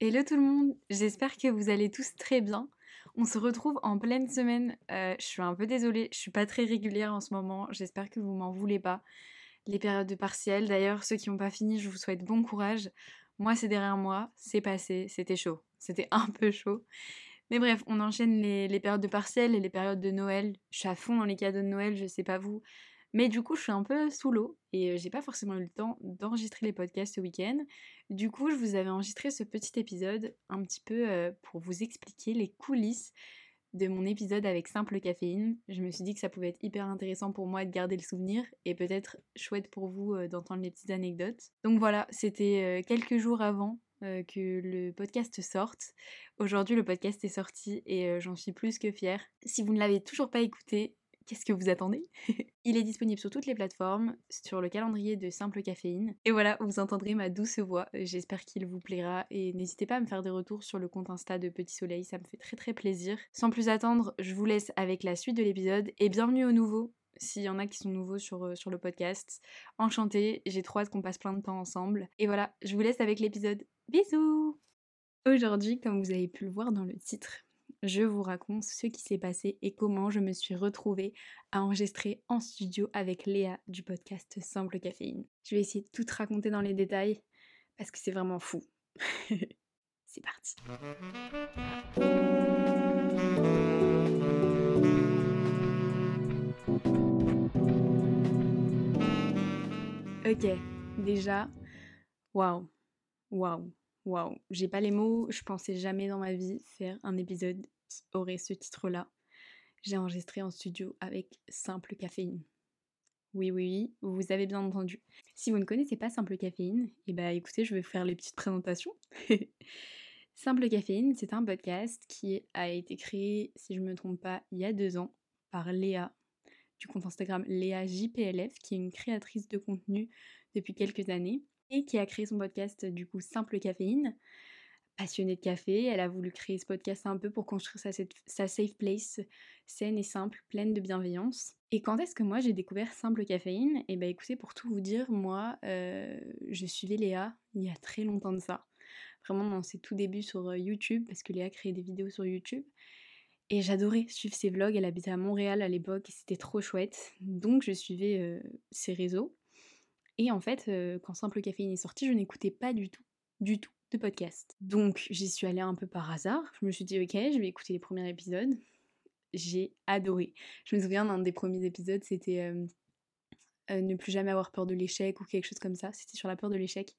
Hello tout le monde, j'espère que vous allez tous très bien. On se retrouve en pleine semaine. Euh, je suis un peu désolée, je suis pas très régulière en ce moment. J'espère que vous m'en voulez pas. Les périodes de partiel, d'ailleurs, ceux qui n'ont pas fini, je vous souhaite bon courage. Moi, c'est derrière moi, c'est passé, c'était chaud. C'était un peu chaud. Mais bref, on enchaîne les, périodes de partiel et les périodes de Noël. Je suis à fond dans les cadeaux de Noël, je sais pas vous. Mais du coup, je suis un peu sous l'eau et j'ai pas forcément eu le temps d'enregistrer les podcasts ce week-end. Du coup, je vous avais enregistré ce petit épisode un petit peu pour vous expliquer les coulisses de mon épisode avec Simple Caféine. Je me suis dit que ça pouvait être hyper intéressant pour moi de garder le souvenir et peut-être chouette pour vous d'entendre les petites anecdotes. Donc voilà, c'était quelques jours avant que le podcast sorte. Aujourd'hui, le podcast est sorti et j'en suis plus que fière. Si vous ne l'avez toujours pas écouté, Qu'est-ce que vous attendez? Il est disponible sur toutes les plateformes, sur le calendrier de Simple Caféine. Et voilà, vous entendrez ma douce voix. J'espère qu'il vous plaira et n'hésitez pas à me faire des retours sur le compte Insta de Petit Soleil, ça me fait très très plaisir. Sans plus attendre, je vous laisse avec la suite de l'épisode et bienvenue aux nouveaux. S'il y en a qui sont nouveaux sur, euh, sur le podcast, enchantée, j'ai trop hâte qu'on passe plein de temps ensemble. Et voilà, je vous laisse avec l'épisode. Bisous Aujourd'hui, comme vous avez pu le voir dans le titre, je vous raconte ce qui s'est passé et comment je me suis retrouvée à enregistrer en studio avec Léa du podcast Simple Caféine. Je vais essayer de tout raconter dans les détails parce que c'est vraiment fou. c'est parti. Ok, déjà, waouh, waouh. Waouh, j'ai pas les mots, je pensais jamais dans ma vie faire un épisode qui aurait ce titre-là. J'ai enregistré en studio avec Simple Caféine. Oui, oui, oui, vous avez bien entendu. Si vous ne connaissez pas Simple Caféine, eh bah écoutez, je vais faire les petites présentations. Simple Caféine, c'est un podcast qui a été créé, si je ne me trompe pas, il y a deux ans par Léa du compte Instagram Léa JPLF, qui est une créatrice de contenu depuis quelques années qui a créé son podcast du coup Simple Caféine. Passionnée de café, elle a voulu créer ce podcast un peu pour construire sa, sa safe place saine et simple, pleine de bienveillance. Et quand est-ce que moi j'ai découvert Simple Caféine? Eh ben écoutez, pour tout vous dire, moi euh, je suivais Léa il y a très longtemps de ça. Vraiment dans ses tout débuts sur euh, YouTube, parce que Léa créait des vidéos sur YouTube. Et j'adorais suivre ses vlogs, elle habitait à Montréal à l'époque et c'était trop chouette. Donc je suivais euh, ses réseaux. Et en fait, euh, quand Simple Caféine est sorti, je n'écoutais pas du tout, du tout de podcast. Donc j'y suis allée un peu par hasard. Je me suis dit, ok, je vais écouter les premiers épisodes. J'ai adoré. Je me souviens d'un des premiers épisodes, c'était euh, euh, ne plus jamais avoir peur de l'échec ou quelque chose comme ça. C'était sur la peur de l'échec.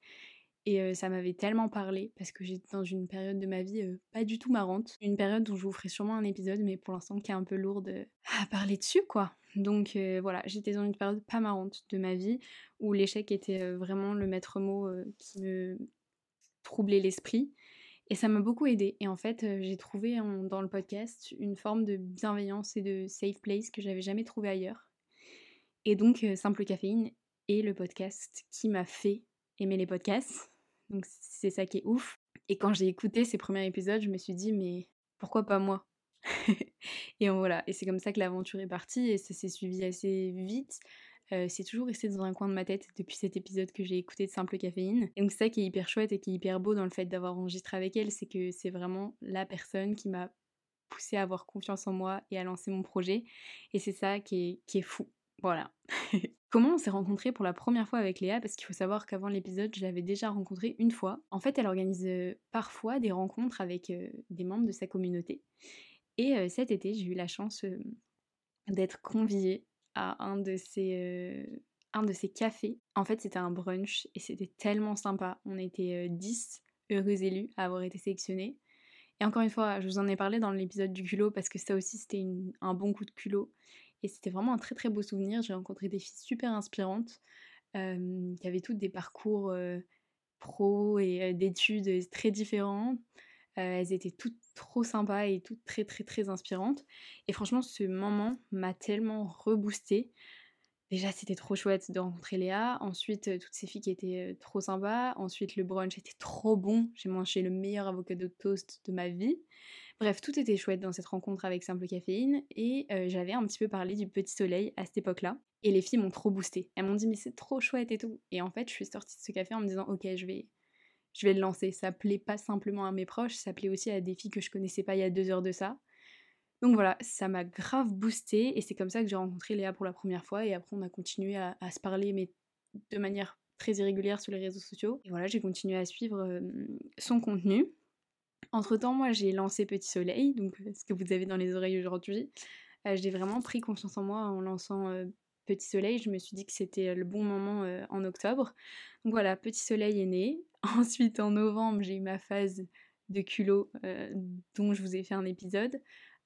Et ça m'avait tellement parlé parce que j'étais dans une période de ma vie pas du tout marrante. Une période où je vous ferai sûrement un épisode, mais pour l'instant qui est un peu lourde à parler dessus, quoi. Donc voilà, j'étais dans une période pas marrante de ma vie où l'échec était vraiment le maître mot qui me troublait l'esprit. Et ça m'a beaucoup aidé. Et en fait, j'ai trouvé dans le podcast une forme de bienveillance et de safe place que j'avais jamais trouvé ailleurs. Et donc, Simple Caféine est le podcast qui m'a fait aimer les podcasts. Donc, c'est ça qui est ouf. Et quand j'ai écouté ces premiers épisodes, je me suis dit, mais pourquoi pas moi? Et voilà, et c'est comme ça que l'aventure est partie et ça s'est suivi assez vite. Euh, c'est toujours resté dans un coin de ma tête depuis cet épisode que j'ai écouté de Simple Caféine. Et donc ça qui est hyper chouette et qui est hyper beau dans le fait d'avoir enregistré avec elle, c'est que c'est vraiment la personne qui m'a poussé à avoir confiance en moi et à lancer mon projet. Et c'est ça qui est, qui est fou. Voilà. Comment on s'est rencontrés pour la première fois avec Léa? Parce qu'il faut savoir qu'avant l'épisode, je l'avais déjà rencontrée une fois. En fait, elle organise euh, parfois des rencontres avec euh, des membres de sa communauté. Et cet été, j'ai eu la chance d'être conviée à un de ces un de ces cafés. En fait, c'était un brunch et c'était tellement sympa. On était 10 heureux élus à avoir été sélectionnés. Et encore une fois, je vous en ai parlé dans l'épisode du culot parce que ça aussi c'était un bon coup de culot. Et c'était vraiment un très très beau souvenir. J'ai rencontré des filles super inspirantes qui avaient toutes des parcours pro et d'études très différents. elles étaient toutes trop sympa et tout très très très inspirante. Et franchement, ce moment m'a tellement reboosté. Déjà, c'était trop chouette de rencontrer Léa. Ensuite, euh, toutes ces filles qui étaient euh, trop sympas. Ensuite, le brunch était trop bon. J'ai mangé le meilleur avocado toast de ma vie. Bref, tout était chouette dans cette rencontre avec Simple Caféine. Et euh, j'avais un petit peu parlé du petit soleil à cette époque-là. Et les filles m'ont trop boosté. Elles m'ont dit, mais c'est trop chouette et tout. Et en fait, je suis sortie de ce café en me disant, ok, je vais, je vais le lancer. Ça plaît pas simplement à mes proches, ça plaît aussi à des filles que je connaissais pas il y a deux heures de ça. Donc voilà, ça m'a grave boosté et c'est comme ça que j'ai rencontré Léa pour la première fois et après on a continué à, se parler mais de manière très irrégulière sur les réseaux sociaux. Et voilà, j'ai continué à suivre son contenu. Entre temps, moi j'ai lancé Petit Soleil, donc ce que vous avez dans les oreilles aujourd'hui. j'ai vraiment pris confiance en moi en lançant Petit Soleil. Je me suis dit que c'était le bon moment en octobre. Donc voilà, Petit Soleil est né. Ensuite, en novembre, j'ai eu ma phase de culot dont je vous ai fait un épisode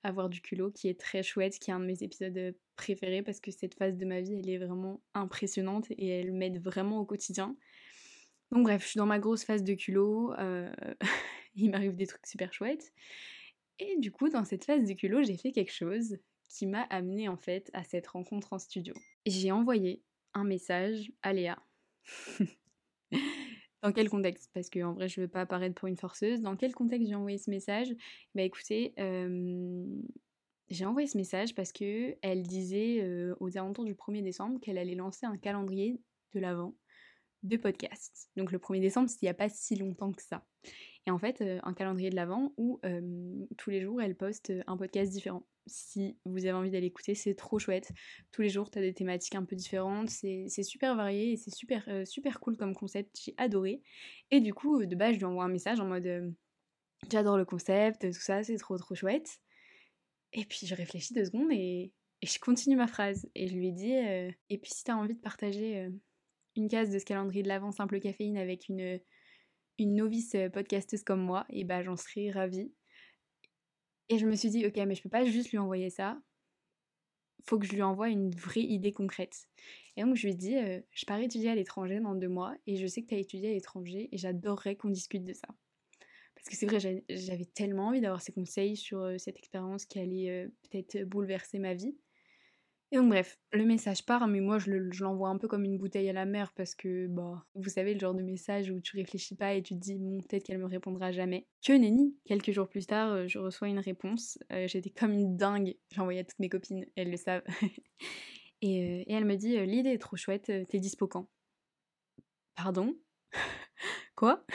avoir du culot, qui est très chouette, qui est un de mes épisodes euh, préférés parce que cette phase de ma vie, elle est vraiment impressionnante et elle m'aide vraiment au quotidien. Donc bref, je suis dans ma grosse phase de culot, euh, il m'arrive des trucs super chouettes. Et du coup, dans cette phase de culot, j'ai fait quelque chose qui m'a amené en fait à cette rencontre en studio. J'ai envoyé un message à Léa. Dans quel contexte? Parce qu'en vrai, je veux pas apparaître pour une forceuse. Dans quel contexte j'ai envoyé ce message? Bah écoutez, j'ai envoyé ce message parce que elle disait aux alentours du 1er décembre qu'elle allait lancer un calendrier de l'avant de podcast. Donc le 1er décembre, il n'y a pas si longtemps que ça. Et en fait, un calendrier de l'avant où tous les jours, elle poste un podcast différent si vous avez envie d'aller écouter, c'est trop chouette. Tous les jours, tu as des thématiques un peu différentes, c'est super varié et c'est super, super cool comme concept, j'ai adoré. Et du coup, de base, je lui envoie un message en mode j'adore le concept, tout ça, c'est trop trop chouette. Et puis je réfléchis deux secondes et, je continue ma phrase. Et je lui dis euh, et puis si tu as envie de partager une case de ce calendrier de l'avant simple caféine avec une, une novice podcasteuse comme moi, et bah j'en serais ravie. Et je me suis dit, ok, mais je peux pas juste lui envoyer ça. Faut que je lui envoie une vraie idée concrète. Et donc je lui ai dit, euh, je pars étudier à l'étranger dans deux mois et je sais que tu as étudié à l'étranger et j'adorerais qu'on discute de ça. Parce que c'est vrai, j'avais tellement envie d'avoir ses conseils sur cette expérience qui allait peut-être bouleverser ma vie. Et donc bref, le message part, mais moi je l'envoie un peu comme une bouteille à la mer parce que, bah, vous savez, le genre de message où tu réfléchis pas et tu te dis, bon, peut-être qu'elle me répondra jamais. Que nenni Quelques jours plus tard, euh, je reçois une réponse. Euh, j'étais comme une dingue. J'envoyais à toutes mes copines, elles le savent. et, euh, et, elle me dit, l'idée est trop chouette, t'es dispo quand? Pardon? Quoi?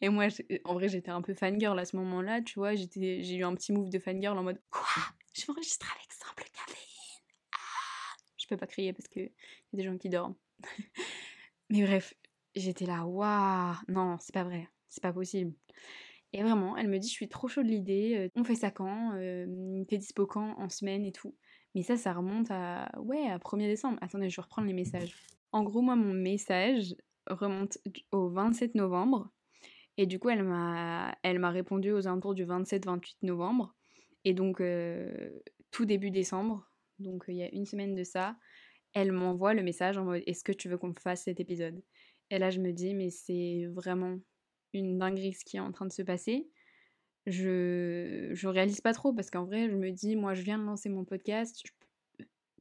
Et moi, en vrai, j'étais un peu fangirl à ce moment-là, tu vois. J'ai eu un petit move de fangirl en mode Quoi? Je m'enregistre avec peux pas crier parce qu'il y a des gens qui dorment. Mais bref, j'étais là, waouh, non, c'est pas vrai, c'est pas possible. Et vraiment, elle me dit, je suis trop chaud de l'idée, euh, on fait ça quand, euh, t'es dispo quand, en semaine et tout. Mais ça, ça remonte à, ouais, à 1er décembre. Attendez, je vais reprendre les messages. En gros, moi, mon message remonte au 27 novembre. Et du coup, elle m'a, elle m'a répondu aux alentours du 27-28 novembre. Et donc, euh, tout début décembre, donc il y a une semaine de ça, elle m'envoie le message en mode est-ce que tu veux qu'on fasse cet épisode? Et là je me dis mais c'est vraiment une dinguerie ce qui est en train de se passer. Je je réalise pas trop parce qu'en vrai je me dis moi je viens de lancer mon podcast,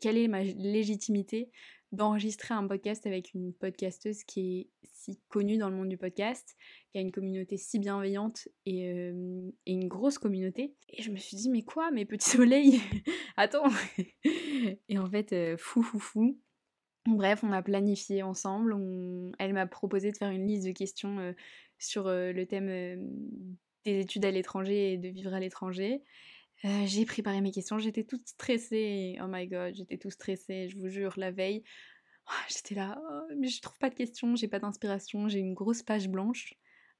quelle est ma légitimité? D'enregistrer un podcast avec une podcasteuse qui est si connue dans le monde du podcast, qui a une communauté si bienveillante et, une grosse communauté. Et je me suis dit, mais quoi, mes petits soleils? Attends Et en fait, fou, fou, fou. Bref, on a planifié ensemble. Elle m'a proposé de faire une liste de questions sur le thème des études à l'étranger et de vivre à l'étranger. Euh, j'ai préparé mes questions, j'étais toute stressée. Oh my god, j'étais toute stressée, je vous jure, la veille. Oh, j'étais là, oh, mais je trouve pas de questions, j'ai pas d'inspiration, j'ai une grosse page blanche,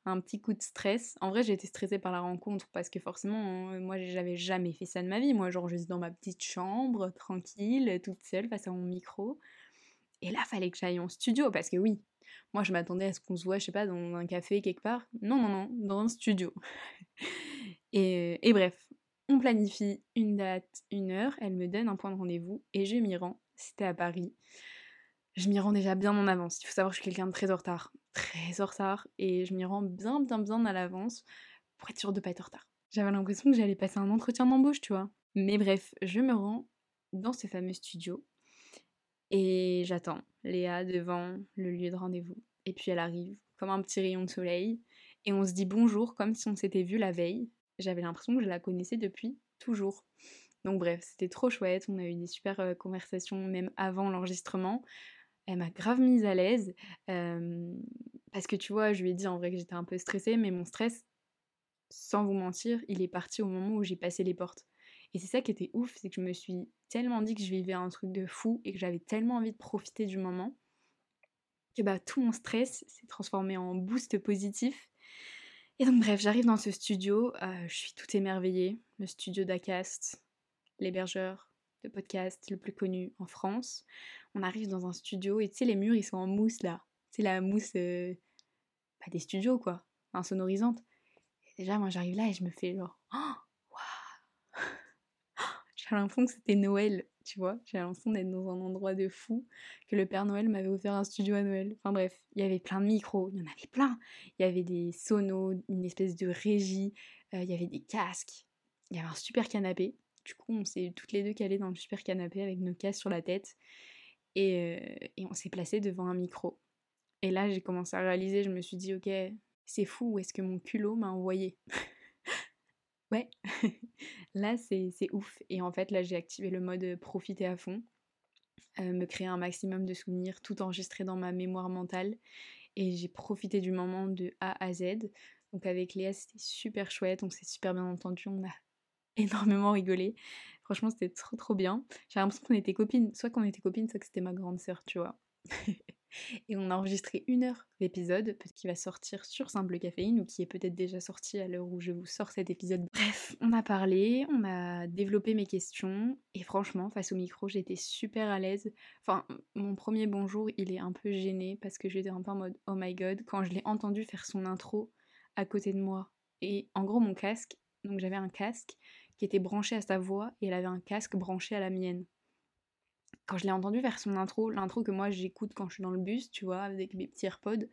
un petit coup de stress. En vrai, j'ai été stressée par la rencontre parce que forcément, euh, moi, j'avais jamais fait ça de ma vie. Moi, genre, juste dans ma petite chambre, tranquille, toute seule, face à mon micro. Et là, fallait que j'aille en studio parce que oui, moi, je m'attendais à ce qu'on se voit, je sais pas, dans un café quelque part. Non, non, non, dans un studio. et, et bref, on planifie une date, une heure, elle me donne un point de rendez-vous et je m'y rends. C'était à Paris. Je m'y rends déjà bien en avance. Il faut savoir que je suis quelqu'un de très en retard. Très en retard. Et je m'y rends bien, bien, bien à l'avance pour être sûre de pas être en retard. J'avais l'impression que j'allais passer un entretien d'embauche, tu vois. Mais bref, je me rends dans ce fameux studio et j'attends Léa devant le lieu de rendez-vous. Et puis elle arrive comme un petit rayon de soleil et on se dit bonjour comme si on s'était vu la veille j'avais l'impression que je la connaissais depuis toujours. Donc bref, c'était trop chouette, on a eu des super euh, conversations même avant l'enregistrement. Elle m'a grave mise à l'aise. Parce que tu vois, je lui ai dit en vrai que j'étais un peu stressée, mais mon stress, sans vous mentir, il est parti au moment où j'ai passé les portes. Et c'est ça qui était ouf, c'est que je me suis tellement dit que je vivais un truc de fou et que j'avais tellement envie de profiter du moment que bah tout mon stress s'est transformé en boost positif. Et donc bref, j'arrive dans ce studio, euh, je suis toute émerveillée, le studio d'Acast, l'hébergeur de podcast le plus connu en France. On arrive dans un studio et tu sais les murs ils sont en mousse là, c'est la mousse euh, bah, des studios quoi, insonorisante. Et déjà moi j'arrive là et je me fais genre oh, j'ai l'impression que c'était Noël, tu vois. J'ai l'impression d'être dans un endroit de fou, que le Père Noël m'avait offert un studio à Noël. Enfin bref, il y avait plein de micros, il y en avait plein. Il y avait des sonos, une espèce de régie, euh, il y avait des casques, il y avait un super canapé. Du coup, on s'est toutes les deux calées dans le super canapé avec nos casques sur la tête. Et, euh, et on s'est placé devant un micro. Et là, j'ai commencé à réaliser, je me suis dit, ok, c'est fou, où est-ce que mon culot m'a envoyé? Ouais, là c'est ouf. Et en fait, là j'ai activé le mode profiter à fond, me créer un maximum de souvenirs, tout enregistré dans ma mémoire mentale. Et j'ai profité du moment de A à Z. Donc avec Léa, c'était super chouette, on s'est super bien entendu, on a énormément rigolé. Franchement, c'était trop trop bien. J'ai l'impression qu'on était copines, soit qu'on était copines, soit que c'était ma grande sœur, tu vois. Et on a enregistré une heure d'épisode, qui va sortir sur Simple Caféine ou qui est peut-être déjà sorti à l'heure où je vous sors cet épisode. Bref, on a parlé, on a développé mes questions et franchement, face au micro, j'étais super à l'aise. Enfin, mon premier bonjour, il est un peu gêné parce que j'étais un peu en mode oh my god quand je l'ai entendu faire son intro à côté de moi. Et en gros, mon casque, donc j'avais un casque qui était branché à sa voix et elle avait un casque branché à la mienne quand je l'ai entendu faire son intro, l'intro que moi j'écoute quand je suis dans le bus, tu vois, avec mes petits AirPods,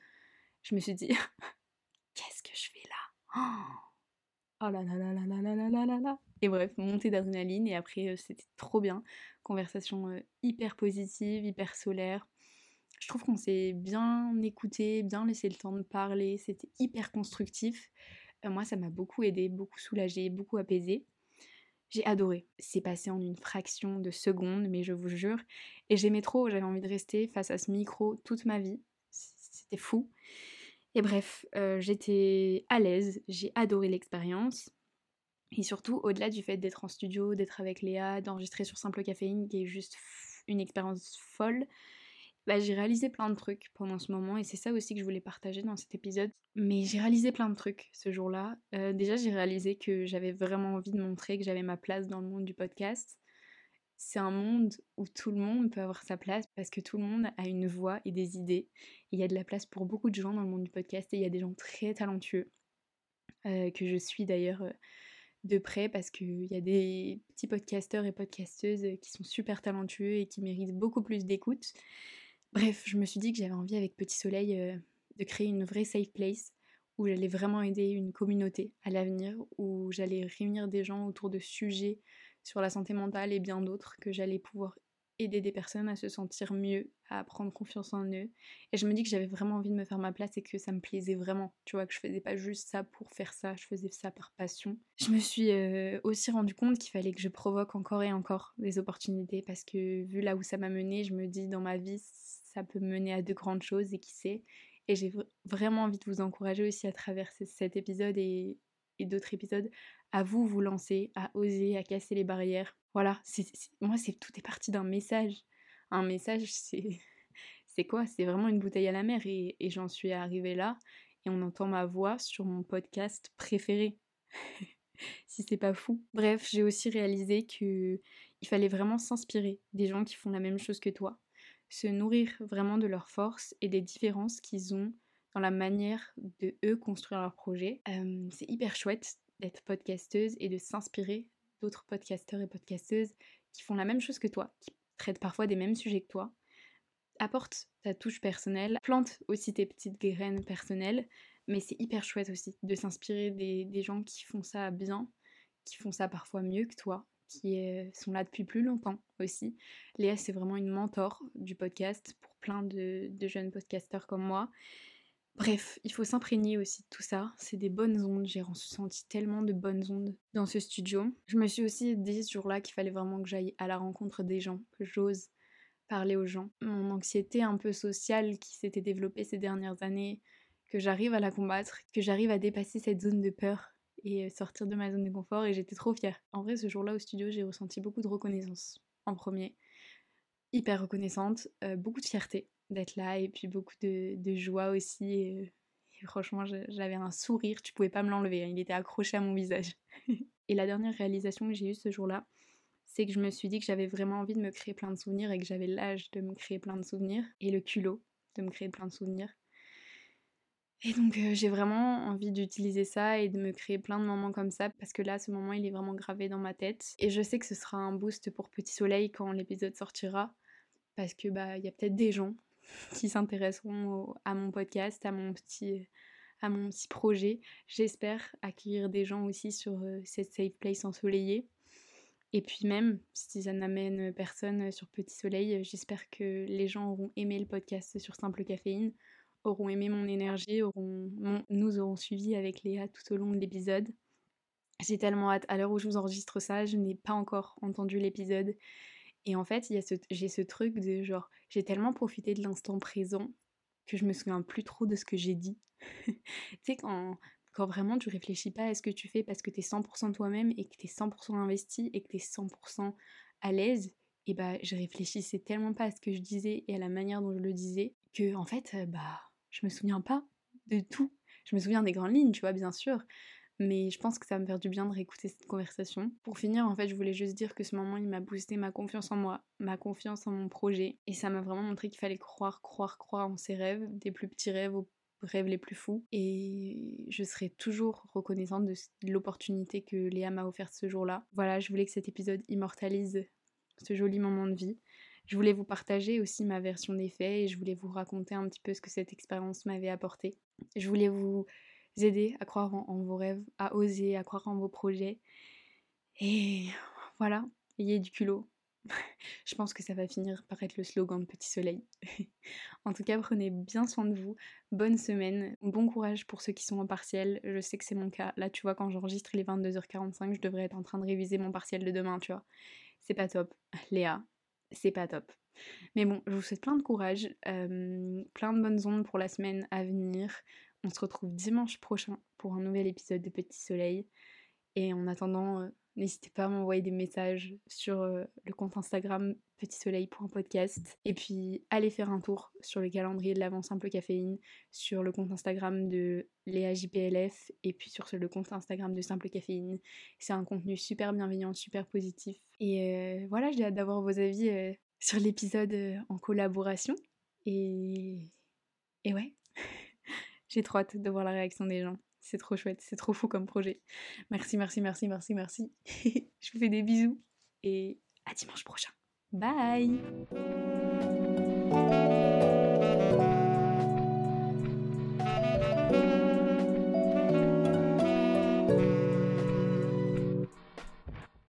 je me suis dit, qu'est-ce que je fais là? Oh là là là là là là là là là Et bref, montée d'adrénaline, et après euh, c'était trop bien. Conversation euh, hyper positive, hyper solaire. Je trouve qu'on s'est bien écouté, bien laissé le temps de parler, c'était hyper constructif. Euh, moi ça m'a beaucoup aidé, beaucoup soulagé, beaucoup apaisé. J'ai adoré. C'est passé en une fraction de seconde, mais je vous jure. Et j'aimais trop, j'avais envie de rester face à ce micro toute ma vie. C'était fou. Et bref, euh, j'étais à l'aise, j'ai adoré l'expérience. Et surtout, au-delà du fait d'être en studio, d'être avec Léa, d'enregistrer sur Simple Caféine, qui est juste une expérience folle, bah, j'ai réalisé plein de trucs pendant ce moment et c'est ça aussi que je voulais partager dans cet épisode. Mais j'ai réalisé plein de trucs ce jour-là. Euh, déjà, j'ai réalisé que j'avais vraiment envie de montrer que j'avais ma place dans le monde du podcast. C'est un monde où tout le monde peut avoir sa place parce que tout le monde a une voix et des idées. il y a de la place pour beaucoup de gens dans le monde du podcast et il y a des gens très talentueux euh, que je suis d'ailleurs euh, de près parce qu'il y a des petits podcasteurs et podcasteuses qui sont super talentueux et qui méritent beaucoup plus d'écoute. Bref, je me suis dit que j'avais envie avec Petit Soleil euh, de créer une vraie safe place où j'allais vraiment aider une communauté à l'avenir, où j'allais réunir des gens autour de sujets sur la santé mentale et bien d'autres, que j'allais pouvoir aider des personnes à se sentir mieux, à prendre confiance en eux. Et je me dis que j'avais vraiment envie de me faire ma place et que ça me plaisait vraiment. Tu vois, que je faisais pas juste ça pour faire ça, je faisais ça par passion. Je me suis euh, aussi rendu compte qu'il fallait que je provoque encore et encore des opportunités parce que vu là où ça m'a mené, je me dis dans ma vie, ça peut mener à de grandes choses et qui sait. Et j'ai vraiment envie de vous encourager aussi à travers cet épisode et, d'autres épisodes à vous vous lancer, à oser, à casser les barrières. Voilà, moi c'est tout est parti d'un message. Un message, c'est c'est quoi? C'est vraiment une bouteille à la mer et, et j'en suis arrivée là et on entend ma voix sur mon podcast préféré. si c'est pas fou. Bref, j'ai aussi réalisé que il fallait vraiment s'inspirer des gens qui font la même chose que toi, se nourrir vraiment de leurs forces et des différences qu'ils ont la manière de eux construire leur projet. c'est hyper chouette d'être podcasteuse et de s'inspirer d'autres podcasteurs et podcasteuses qui font la même chose que toi, qui traitent parfois des mêmes sujets que toi. Apporte ta touche personnelle, plante aussi tes petites graines personnelles, mais c'est hyper chouette aussi de s'inspirer des, des gens qui font ça bien, qui font ça parfois mieux que toi, qui sont là depuis plus longtemps aussi. Léa, c'est vraiment une mentor du podcast pour plein de, jeunes podcasteurs comme moi. Bref, il faut s'imprégner aussi de tout ça. C'est des bonnes ondes. J'ai ressenti tellement de bonnes ondes dans ce studio. Je me suis aussi dit ce jour-là qu'il fallait vraiment que j'aille à la rencontre des gens, que j'ose parler aux gens. Mon anxiété un peu sociale qui s'était développée ces dernières années, que j'arrive à la combattre, que j'arrive à dépasser cette zone de peur et sortir de ma zone de confort et j'étais trop fière. En vrai, ce jour-là au studio, j'ai ressenti beaucoup de reconnaissance en premier. Hyper reconnaissante, beaucoup de fierté d'être là et puis beaucoup de, joie aussi. Et, franchement, j'avais un sourire, tu pouvais pas me l'enlever, hein, il était accroché à mon visage. et la dernière réalisation que j'ai eue ce jour-là, c'est que je me suis dit que j'avais vraiment envie de me créer plein de souvenirs et que j'avais l'âge de me créer plein de souvenirs et le culot de me créer plein de souvenirs. Et donc j'ai vraiment envie d'utiliser ça et de me créer plein de moments comme ça parce que là ce moment il est vraiment gravé dans ma tête et je sais que ce sera un boost pour Petit Soleil quand l'épisode sortira parce que bah il y a peut-être des gens qui s'intéresseront à mon podcast, à mon petit à mon petit projet. J'espère accueillir des gens aussi sur cette safe place ensoleillée. Et puis même, si ça n'amène personne sur Petit Soleil, j'espère que les gens auront aimé le podcast sur Simple Caféine, auront aimé mon énergie, auront, nous aurons suivi avec Léa tout au long de l'épisode. J'ai tellement hâte. À l'heure où je vous enregistre ça, je n'ai pas encore entendu l'épisode. Et en fait, j'ai ce truc de genre, j'ai tellement profité de l'instant présent que je me souviens plus trop de ce que j'ai dit. tu sais, quand, quand vraiment tu réfléchis pas à ce que tu fais parce que tu es 100% toi-même et que tu es 100% investi et que tu es 100% à l'aise, et bah je réfléchissais tellement pas à ce que je disais et à la manière dont je le disais que en fait, bah je me souviens pas de tout. Je me souviens des grandes lignes, tu vois, bien sûr. Mais je pense que ça va me faire du bien de réécouter cette conversation. Pour finir, en fait, je voulais juste dire que ce moment, il m'a boosté ma confiance en moi, ma confiance en mon projet. Et ça m'a vraiment montré qu'il fallait croire, croire, croire en ses rêves, des plus petits rêves aux rêves les plus fous. Et je serai toujours reconnaissante de l'opportunité que Léa m'a offerte ce jour-là. Voilà, je voulais que cet épisode immortalise ce joli moment de vie. Je voulais vous partager aussi ma version des faits et je voulais vous raconter un petit peu ce que cette expérience m'avait apporté. Je voulais vous aider à croire en, vos rêves, à oser, à croire en vos projets. Et voilà, ayez du culot. je pense que ça va finir par être le slogan de Petit Soleil. en tout cas, prenez bien soin de vous. Bonne semaine. Bon courage pour ceux qui sont en partiel. Je sais que c'est mon cas. Là, tu vois, quand j'enregistre les 22h45, je devrais être en train de réviser mon partiel de demain, tu vois. C'est pas top. Léa, c'est pas top. Mais bon, je vous souhaite plein de courage, euh, plein de bonnes ondes pour la semaine à venir. On se retrouve dimanche prochain pour un nouvel épisode de Petit Soleil. Et en attendant, euh, n'hésitez pas à m'envoyer des messages sur euh, le compte Instagram petitsoleil.podcast. Et puis allez faire un tour sur le calendrier de l'avant simple caféine, sur le compte Instagram de Léa JPLF et puis sur le compte Instagram de Simple Caféine. C'est un contenu super bienveillant, super positif. Et euh, voilà, j'ai hâte d'avoir vos avis sur l'épisode en collaboration. Et, et ouais, j'ai trop hâte de voir la réaction des gens. C'est trop chouette, c'est trop fou comme projet. Merci, merci, merci, merci, merci. Je vous fais des bisous et à dimanche prochain. Bye